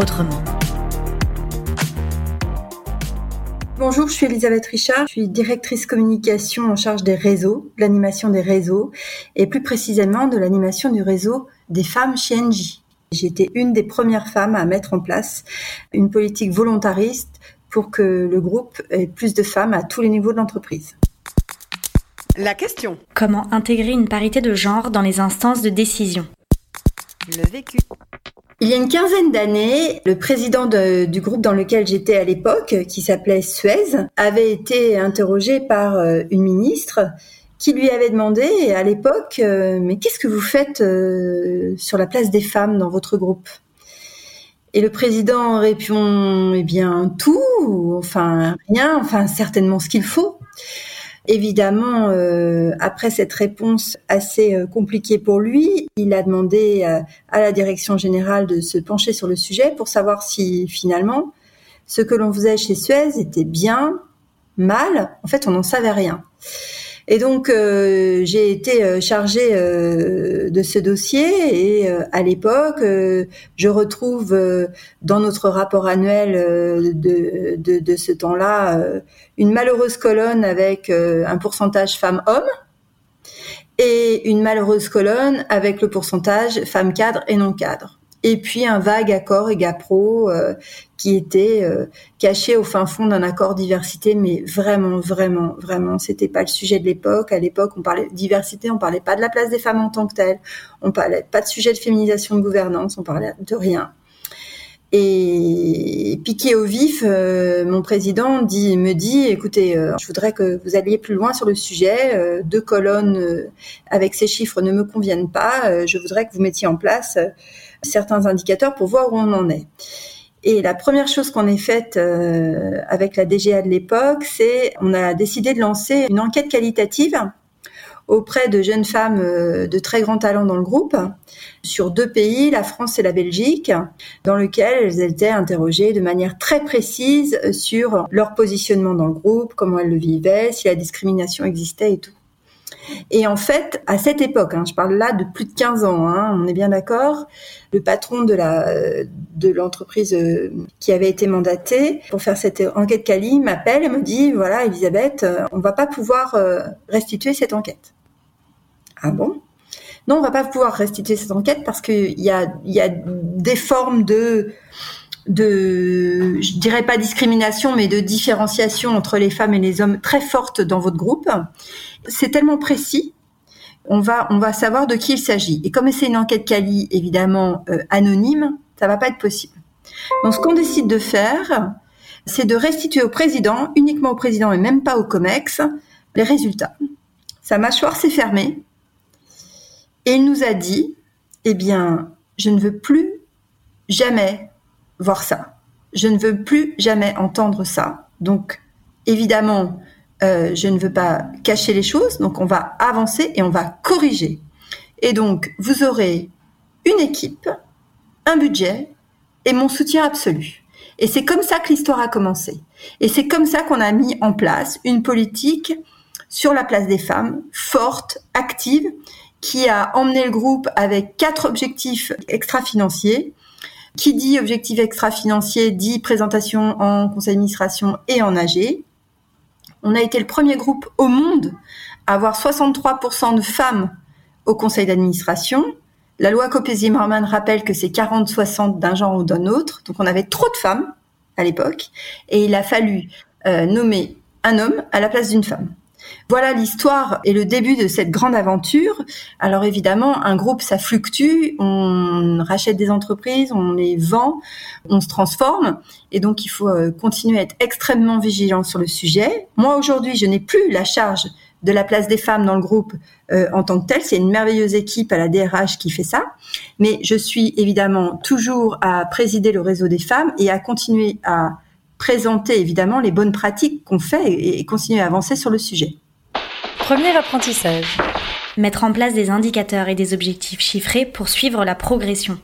autrement. Bonjour, je suis Elisabeth Richard, je suis directrice communication en charge des réseaux, de l'animation des réseaux, et plus précisément de l'animation du réseau des femmes chez Engie. J'étais une des premières femmes à mettre en place une politique volontariste pour que le groupe ait plus de femmes à tous les niveaux de l'entreprise. La question. Comment intégrer une parité de genre dans les instances de décision? Le vécu. Il y a une quinzaine d'années, le président du groupe dans lequel j'étais à l'époque, qui s'appelait Suez, avait été interrogé par euh, une ministre qui lui avait demandé à l'époque, euh, mais qu'est-ce que vous faites euh, sur la place des femmes dans votre groupe? Et le président répond, eh bien, tout, enfin, rien, enfin, certainement ce qu'il faut. Évidemment, euh, après cette réponse assez euh, compliquée pour lui, il a demandé euh, à la direction générale de se pencher sur le sujet pour savoir si finalement ce que l'on faisait chez Suez était bien, mal. En fait, on n'en savait rien. Et donc euh, j'ai été euh, chargée euh, de ce dossier et à l'époque je retrouve dans notre rapport annuel de, de, de ce temps-là une malheureuse colonne avec un pourcentage femmes-hommes et une malheureuse colonne avec le pourcentage femmes cadres et non cadres et puis un vague accord EGAPRO euh, qui était euh, caché au fin fond d'un accord diversité, mais vraiment, vraiment, vraiment, c'était pas le sujet de l'époque. À l'époque, on parlait de diversité, on parlait pas de la place des femmes en tant que telle, on parlait pas de sujet de féminisation de gouvernance, on parlait de rien. Et piqué au vif, euh, mon président me dit, écoutez, je voudrais que vous alliez plus loin sur le sujet. deux colonnes avec ces chiffres ne me conviennent pas. je voudrais que vous mettiez en place certains indicateurs pour voir où on en est. Et la première chose qu'on ait faite euh, avec la DGA de l'époque, c'est on a décidé de lancer une enquête qualitative auprès de jeunes femmes euh, de très grand talent dans le groupe sur deux pays, la France et la Belgique, dans lequel elles étaient interrogées de manière très précise sur leur positionnement dans le groupe, comment elles le vivaient, si la discrimination existait et tout. Et en fait, à cette époque, hein, je parle là de plus de 15 ans, hein, on est bien d'accord, le patron de l'entreprise euh, qui avait été mandaté pour faire cette enquête Cali m'appelle et me dit voilà Elisabeth, euh, on va pas pouvoir euh, restituer cette enquête. Ah bon? Non, on va pas pouvoir restituer cette enquête parce qu'il y a des formes de de, je dirais pas discrimination, mais de différenciation entre les femmes et les hommes très forte dans votre groupe. C'est tellement précis, on va, on va savoir de qui il s'agit. Et comme c'est une enquête Cali, évidemment euh, anonyme, ça va pas être possible. Donc, ce qu'on décide de faire, c'est de restituer au président, uniquement au président et même pas au COMEX, les résultats. Sa mâchoire s'est fermée et il nous a dit, eh bien, je ne veux plus jamais voir ça. Je ne veux plus jamais entendre ça. Donc, évidemment, euh, je ne veux pas cacher les choses. Donc, on va avancer et on va corriger. Et donc, vous aurez une équipe, un budget et mon soutien absolu. Et c'est comme ça que l'histoire a commencé. Et c'est comme ça qu'on a mis en place une politique sur la place des femmes, forte, active, qui a emmené le groupe avec quatre objectifs extra-financiers qui dit objectif extra-financier dit présentation en conseil d'administration et en AG. On a été le premier groupe au monde à avoir 63% de femmes au conseil d'administration. La loi Copé-Zimmermann rappelle que c'est 40-60 d'un genre ou d'un autre. Donc on avait trop de femmes à l'époque et il a fallu euh, nommer un homme à la place d'une femme. Voilà l'histoire et le début de cette grande aventure. Alors évidemment, un groupe, ça fluctue, on rachète des entreprises, on les vend, on se transforme, et donc il faut euh, continuer à être extrêmement vigilant sur le sujet. Moi aujourd'hui, je n'ai plus la charge de la place des femmes dans le groupe euh, en tant que tel. C'est une merveilleuse équipe à la DRH qui fait ça. Mais je suis évidemment toujours à présider le réseau des femmes et à continuer à présenter évidemment les bonnes pratiques qu'on fait et, et continuer à avancer sur le sujet. Premier apprentissage. Mettre en place des indicateurs et des objectifs chiffrés pour suivre la progression.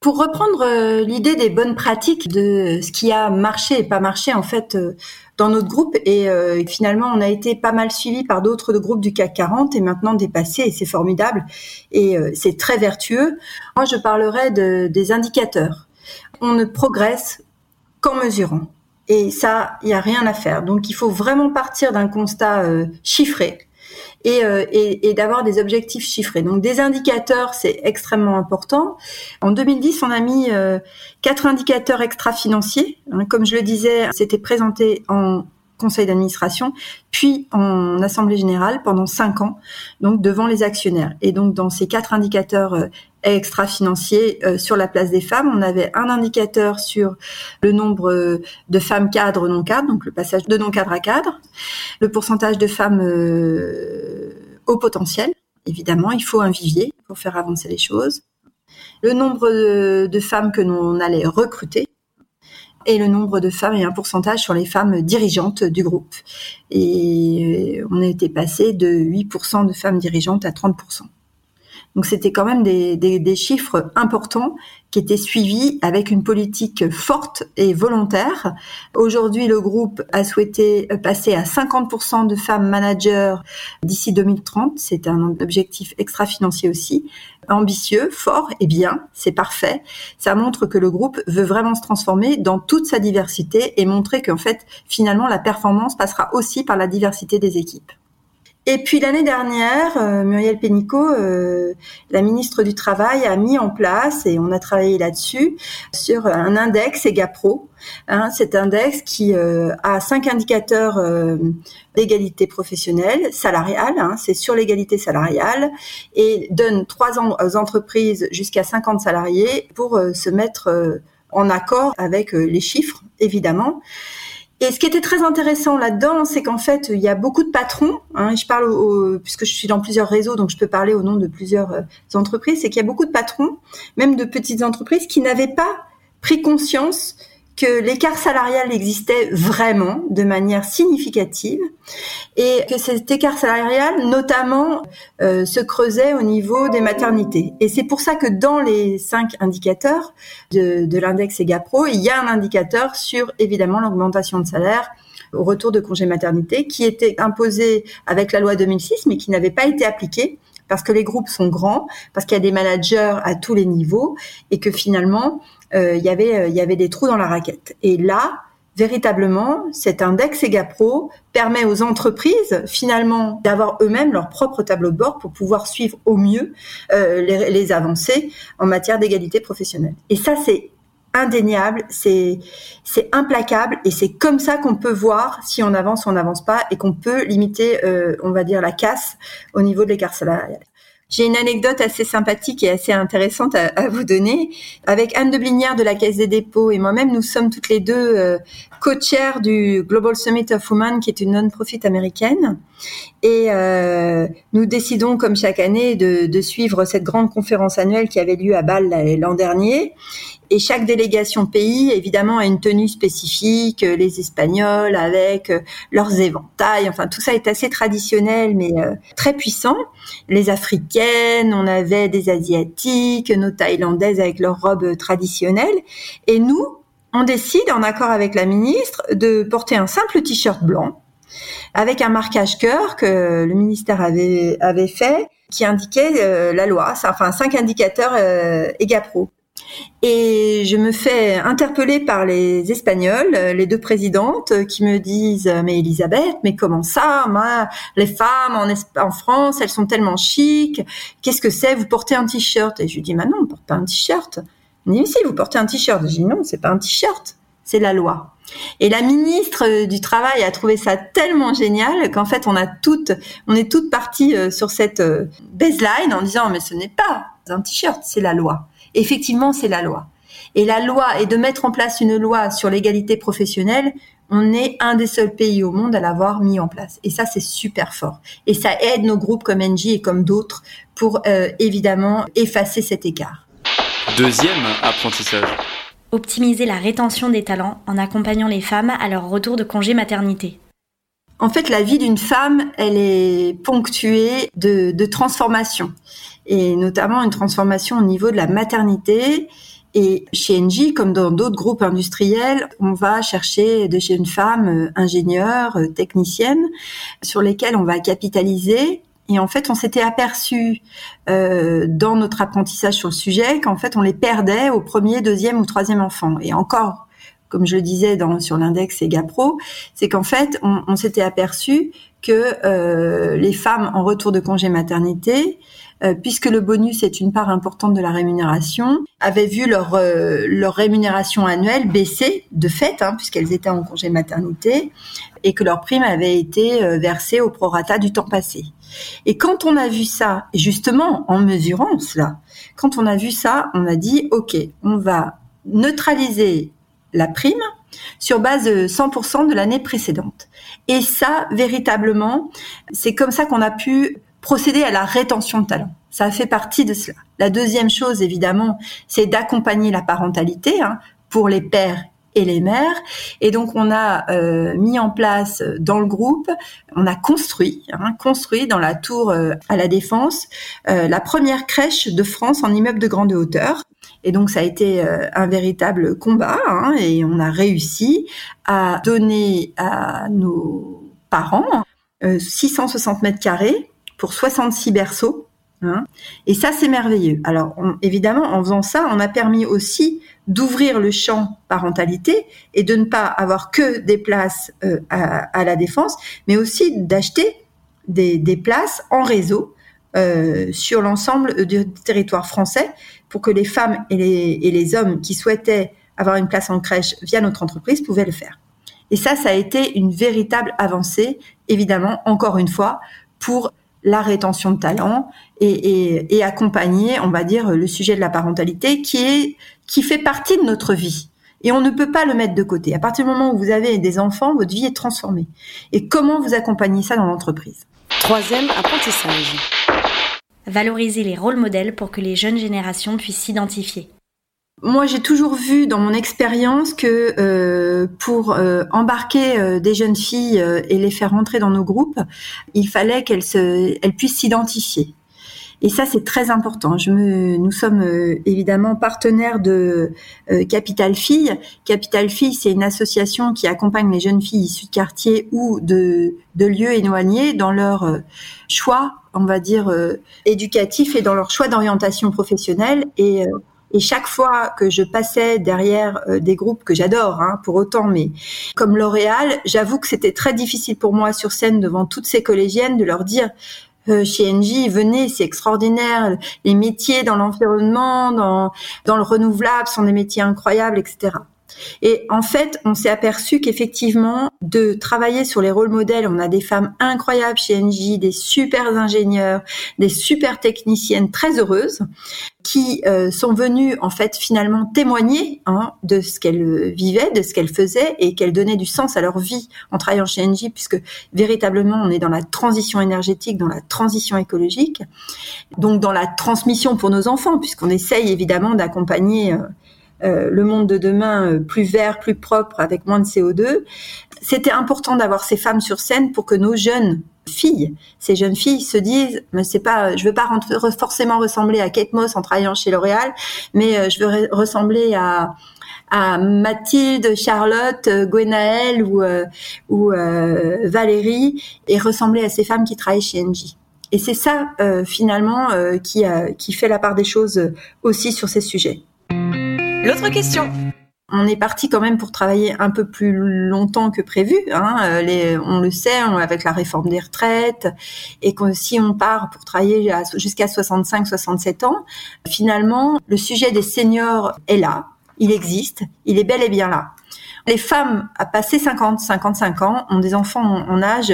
Pour reprendre euh, l'idée des bonnes pratiques de ce qui a marché et pas marché en fait euh, dans notre groupe et euh, finalement on a été pas mal suivi par d'autres groupes du CAC 40 et maintenant dépassé et c'est formidable et c'est très vertueux. Moi je parlerai de, des indicateurs. On ne progresse qu'en mesurant et ça il y a rien à faire. Donc il faut vraiment partir d'un constat chiffré et, euh, et, d'avoir des objectifs chiffrés. Donc des indicateurs, c'est extrêmement important. En 2010, on a mis euh, quatre indicateurs extra-financiers. Hein, comme je le disais, c'était présenté en conseil d'administration, puis en assemblée générale pendant cinq ans, donc devant les actionnaires. Et donc dans ces quatre indicateurs euh, extra-financiers euh, sur la place des femmes, on avait un indicateur sur le nombre euh, de femmes cadres non cadres, donc le passage de non cadre à cadre, le pourcentage de femmes au potentiel. Évidemment, il faut un vivier pour faire avancer les choses. Le nombre de, de femmes que l'on allait recruter, et le nombre de femmes et un pourcentage sur les femmes dirigeantes du groupe. Et on a été passé de 8% de femmes dirigeantes à 30%. Donc c'était quand même des, des, chiffres importants qui étaient suivis avec une politique forte et volontaire. Aujourd'hui, le groupe a souhaité passer à 50% de femmes managers d'ici 2030. C'est un objectif extra-financier aussi ambitieux, fort et bien, c'est parfait. Ça montre que le groupe veut vraiment se transformer dans toute sa diversité et montrer qu'en fait, finalement, la performance passera aussi par la diversité des équipes. Et puis l'année dernière, euh, Muriel Pénicaud, euh, la ministre du Travail, a mis en place, et on a travaillé là-dessus, sur un index EGAPRO. Hein, cet index qui euh, a cinq indicateurs d'égalité professionnelle, salariale, hein, c'est sur l'égalité salariale, et donne trois ans aux entreprises jusqu'à 50 salariés pour se mettre en accord avec les chiffres, évidemment. Et ce qui était très intéressant là-dedans, c'est qu'en fait, il y a beaucoup de patrons. Hein, je parle puisque je suis dans plusieurs réseaux, donc je peux parler au nom de plusieurs euh, entreprises. C'est qu'il y a beaucoup de patrons, même de petites entreprises, qui n'avaient pas pris conscience que l'écart salarial existait vraiment de manière significative et que cet écart salarial notamment euh, se creusait au niveau des maternités. Et c'est pour ça que dans les cinq indicateurs de, de l'index EGAPRO, il y a un indicateur sur évidemment l'augmentation de salaire au retour de congé maternité qui était imposé avec la loi 2006 mais qui n'avait pas été appliqué parce que les groupes sont grands, parce qu'il y a des managers à tous les niveaux et que finalement euh, il y avait euh, il y avait des trous dans la raquette. Et là, véritablement, cet index EGAPRO permet aux entreprises finalement d'avoir eux-mêmes leur propre tableau de bord pour pouvoir suivre au mieux euh, les, les, avancées en matière d'égalité professionnelle. Et ça, c'est indéniable, c'est c'est implacable et c'est comme ça qu'on peut voir si on avance ou on n'avance pas et qu'on peut limiter, euh, on va dire, la casse au niveau de l'écart salarial. J'ai une anecdote assez sympathique et assez intéressante à, à, vous donner. Avec Anne de Blinière de la Caisse des dépôts et moi-même, nous sommes toutes les deux euh, co-chairs du Global Summit of Women, qui est une non-profit américaine. Et euh, nous décidons, comme chaque année, de, de, suivre cette grande conférence annuelle qui avait lieu à Bâle l'an dernier. Et chaque délégation pays, évidemment, a une tenue spécifique. Les Espagnols avec euh, leurs éventails. Enfin, tout ça est assez traditionnel, mais euh, très puissant. Les Africaines, on avait des Asiatiques, nos Thaïlandaises avec leurs robes traditionnelles. Et nous, on décide, en accord avec la ministre, de porter un simple t-shirt blanc avec un marquage cœur que le ministère avait, avait fait qui indiquait euh, la loi, enfin cinq indicateurs euh, EGAPRO. Et je me fais interpeller par les Espagnols, euh, les deux présidentes, euh, qui me disent mais Elisabeth, mais comment ça, les femmes en, France, elles sont tellement chic. Qu'est-ce que c'est Vous portez un t-shirt? Et je lui dis mais non, on porte pas un t-shirt. Il me dit si, vous portez un t-shirt. Je dis non, c'est pas un t-shirt, c'est la loi. Et la ministre du Travail a trouvé ça tellement génial qu'en fait, on a toutes, on est toutes parties euh, sur cette baseline en disant mais ce n'est pas un t-shirt, c'est la loi. Effectivement, c'est la loi. Et la loi, et de mettre en place une loi sur l'égalité professionnelle, on est un des seuls pays au monde à l'avoir mis en place. Et ça, c'est super fort. Et ça aide nos groupes comme NJ et comme d'autres pour euh, évidemment effacer cet écart. Deuxième apprentissage. Optimiser la rétention des talents en accompagnant les femmes à leur retour de congé maternité. En fait, la vie d'une femme, elle est ponctuée de, de transformations, et notamment une transformation au niveau de la maternité. Et chez Engie, comme dans d'autres groupes industriels, on va chercher de jeunes femmes euh, ingénieures, euh, techniciennes, sur lesquelles on va capitaliser et en fait, on s'était aperçu euh, dans notre apprentissage sur le sujet qu'en fait, on les perdait au premier, deuxième ou troisième enfant. Et encore, comme je le disais dans, sur l'index EGAPRO, c'est qu'en fait, on, s'était aperçu que euh, les femmes en retour de congé maternité euh, puisque le bonus est une part importante de la rémunération, avaient vu leur, euh, leur rémunération annuelle baisser de fait, hein, puisqu'elles étaient en congé maternité, et que leur prime avait été euh, versée au prorata du temps passé. Et quand on a vu ça, justement en mesurant cela, quand on a vu ça, on a dit, OK, on va neutraliser la prime sur base de 100% de l'année précédente. Et ça, véritablement, c'est comme ça qu'on a pu procéder à la rétention de talent. Ça fait partie de cela. La deuxième chose, évidemment, c'est d'accompagner la parentalité hein, pour les pères et les mères. Et donc, on a euh, mis en place dans le groupe, on a construit, hein, construit dans la tour euh, à la Défense, euh, la première crèche de France en immeuble de grande hauteur. Et donc, ça a été un véritable combat hein, et on a réussi à donner à nos parents 660 mètres carrés pour 66 berceaux. Hein. Et ça, c'est merveilleux. Alors, évidemment, en faisant ça, on a permis aussi d'ouvrir le champ parentalité et de ne pas avoir que des places euh, à, la défense, mais aussi d'acheter des, places en réseau euh, sur l'ensemble du territoire français pour que les femmes et les, et les hommes qui souhaitaient avoir une place en crèche via notre entreprise pouvaient le faire. Et ça, ça a été une véritable avancée, évidemment, encore une fois, pour la rétention de talent et, accompagner, on va dire, le sujet de la parentalité qui est qui fait partie de notre vie. Et on ne peut pas le mettre de côté. À partir du moment où vous avez des enfants, votre vie est transformée. Et comment vous accompagnez ça dans l'entreprise? Troisième apprentissage. Valoriser les rôles modèles pour que les jeunes générations puissent s'identifier. Moi, j'ai toujours vu dans mon expérience que euh, pour euh, embarquer euh, des jeunes filles et les faire rentrer dans nos groupes, il fallait qu'elles se, elles puissent s'identifier. Et ça, c'est très important. Nous sommes évidemment partenaires de Capital Filles. Capital Filles, c'est une association qui accompagne les jeunes filles issues de quartiers ou de, de lieux éloignés dans leur choix, on va dire, éducatif et dans leur choix d'orientation professionnelle. Et et chaque fois que je passais derrière euh, des groupes que j'adore, hein, pour autant, mais comme L'Oréal, j'avoue que c'était très difficile pour moi sur scène devant toutes ces collégiennes de leur dire euh, chez NJ, venez, c'est extraordinaire. Les métiers dans l'environnement, dans, dans le renouvelable sont des métiers incroyables, etc. Et en fait, on s'est aperçu qu'effectivement, de travailler sur les rôles modèles, on a des femmes incroyables chez NJ, des super ingénieurs, des super techniciennes très heureuses, qui euh, sont venues en fait finalement témoigner hein, de ce qu'elles vivaient, de ce qu'elles faisaient et qu'elles donnaient du sens à leur vie en travaillant chez NJ, puisque véritablement on est dans la transition énergétique, dans la transition écologique, donc dans la transmission pour nos enfants, puisqu'on essaye évidemment d'accompagner euh, euh, le monde de demain euh, plus vert, plus propre, avec moins de CO2. C'était important d'avoir ces femmes sur scène pour que nos jeunes filles, ces jeunes filles se disent, mais c'est pas, je veux pas forcément ressembler à Kate Moss en travaillant chez L'Oréal, mais euh, je veux ressembler à Mathilde, Charlotte, Gwenaëlle ou, Valérie et ressembler à ces femmes qui travaillent chez Engie. Et c'est ça finalement qui fait la part des choses aussi sur ces sujets. L'autre question. On est parti quand même pour travailler un peu plus longtemps que prévu. Hein. Euh, on le sait avec la réforme des retraites et si on part pour travailler jusqu'à 65-67 ans, finalement, le sujet des seniors est là, il existe, il est bel et bien là. Les femmes à passer 50, 55 ans ont des enfants en âge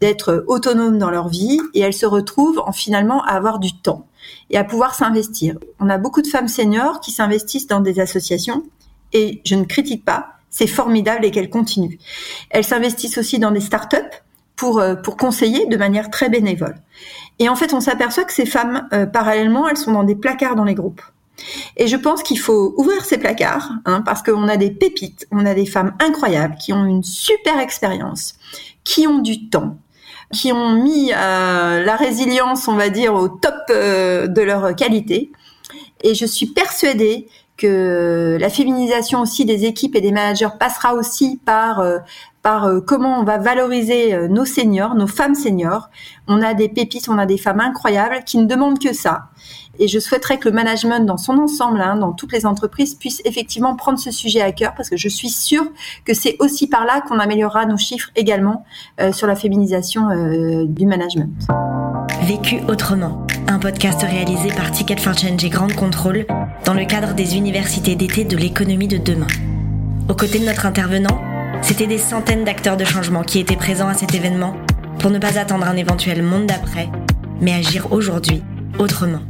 d'être autonomes dans leur vie et elles se retrouvent en finalement à avoir du temps et à pouvoir s'investir. On a beaucoup de femmes seniors qui s'investissent dans des associations et je ne critique pas, c'est formidable et qu'elles continuent. Elles s'investissent aussi dans des startups pour, euh, pour conseiller de manière très bénévole. Et en fait, on s'aperçoit que ces femmes, euh, parallèlement, elles sont dans des placards dans les groupes. Et je pense qu'il faut ouvrir ces placards, hein, parce qu'on a des pépites, on a des femmes incroyables qui ont une super expérience, qui ont du temps, qui ont mis euh, la résilience, on va dire, au top de leur qualité. Et je suis persuadée que la féminisation aussi des équipes et des managers passera aussi par euh, par euh, comment on va valoriser euh, nos seniors, nos femmes seniors. On a des pépites, on a des femmes incroyables qui ne demandent que ça. Et je souhaiterais que le management dans son ensemble, hein, dans toutes les entreprises, puisse effectivement prendre ce sujet à cœur parce que je suis sûre que c'est aussi par là qu'on améliorera nos chiffres également sur la féminisation du management. Vécu autrement, un podcast réalisé par Ticket for Change et Grande Contrôle dans le cadre des universités d'été de l'économie de demain. Aux côtés de notre intervenant, c'était des centaines d'acteurs de changement qui étaient présents à cet événement pour ne pas attendre un éventuel monde d'après, mais agir aujourd'hui autrement.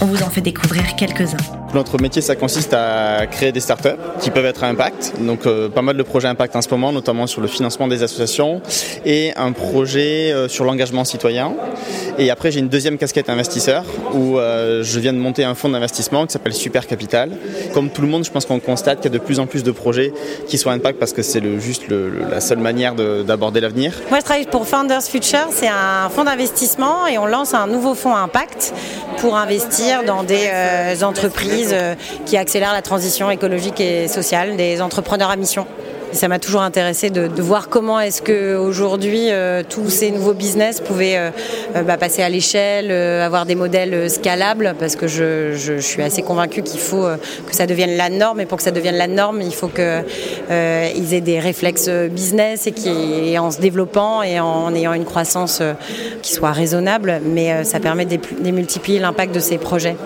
On vous en fait découvrir quelques-uns. Notre métier, ça consiste à créer des startups qui peuvent être à impact. Donc, euh, pas mal de projets impact en ce moment, notamment sur le financement des associations et un projet euh, sur l'engagement citoyen. Et après, j'ai une deuxième casquette investisseur où euh, je viens de monter un fonds d'investissement qui s'appelle Super Capital. Comme tout le monde, je pense qu'on constate qu'il y a de plus en plus de projets qui sont impact parce que c'est juste la seule manière d'aborder l'avenir. Moi, je travaille pour Founders Future. C'est un fonds d'investissement et on lance un nouveau fonds impact pour investir dans des entreprises euh, qui accélère la transition écologique et sociale des entrepreneurs à mission. ça m'a toujours intéressé de, voir comment est-ce que aujourd'hui euh, tous ces nouveaux business pouvaient euh, bah, passer à l'échelle, avoir des modèles scalables, parce que je, suis assez convaincue qu'il faut que ça devienne la norme, et pour que ça devienne la norme, il faut qu'ils aient des réflexes business et, qui, en se développant et en ayant une croissance qui soit raisonnable, mais ça permet de démultiplier l'impact de ces projets.